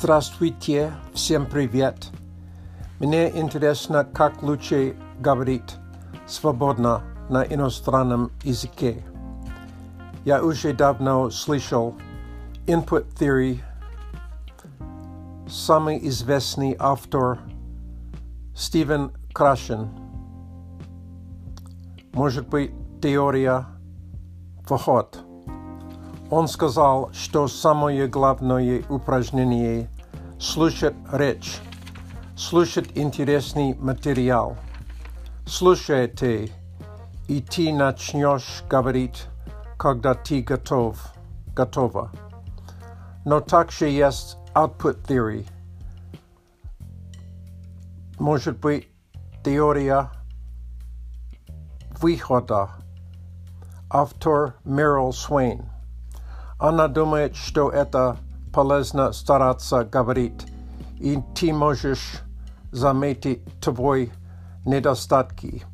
Здравствуйте, всем привет. Мне интересно, как лучше говорить свободно на иностранном языке. Я уже давно слышал Input Theory, самый известный автор Стивен Крашен. Может быть, теория вход. Он сказал, что самое главное упражнение – слушать речь, слушать интересный материал. Слушайте, и ты начнешь говорить, когда ты готов, готова. Но также есть output theory. Может быть, теория выхода. Автор Мерил Свейн. Она думает, что это полезно стараться говорить, и ты можешь заметить твой недостатки.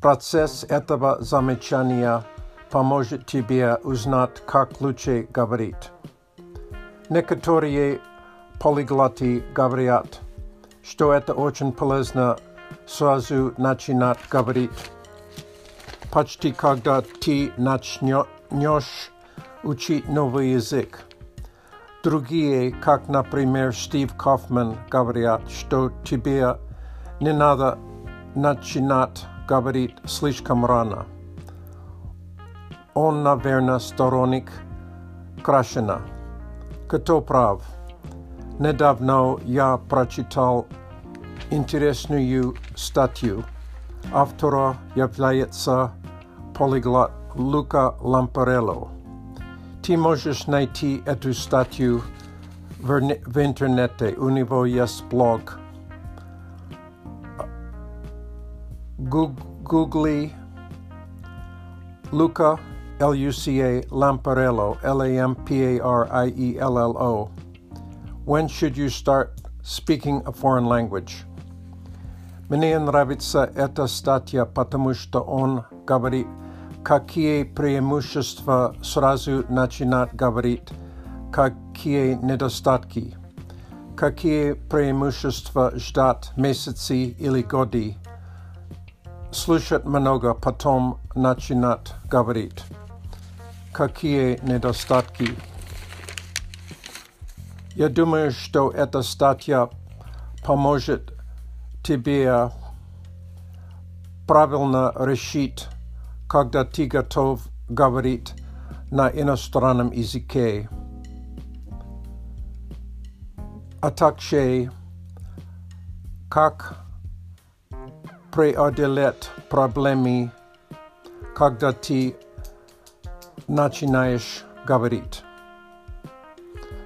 Процесс этого замечания поможет тебе узнать, как лучше говорить. Некоторые полиглоты говорят, что это очень полезно сразу начинать говорить. Почти когда ты начнешь учить новый язык. Другие, как, например, Стив Кофман, говорят, что тебе не надо начинать говорить слишком рано. Он, наверное, сторонник Крашена. Кто прав? Недавно я прочитал интересную статью. Автора является полиглот Лука Лампарелло. Ты можешь найти эту статью в, в интернете. У него есть блог. Гугли Luca L-U-C-A Lamparello L-A-M-P-A-R-I-E-L-L-O When should you start speaking a foreign language? Мне нравится эта статья, потому что он говорит какие преимущества сразу начинать говорить, какие недостатки, какие преимущества ждать месяцы или годы, слушать много, потом начинать говорить, какие недостатки. Я думаю, что эта статья поможет тебе правильно решить когда ты готов говорить на иностранном языке. А также как преодолеть проблемы, когда ты начинаешь говорить.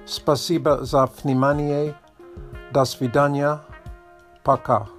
Спасибо за внимание. До свидания. Пока.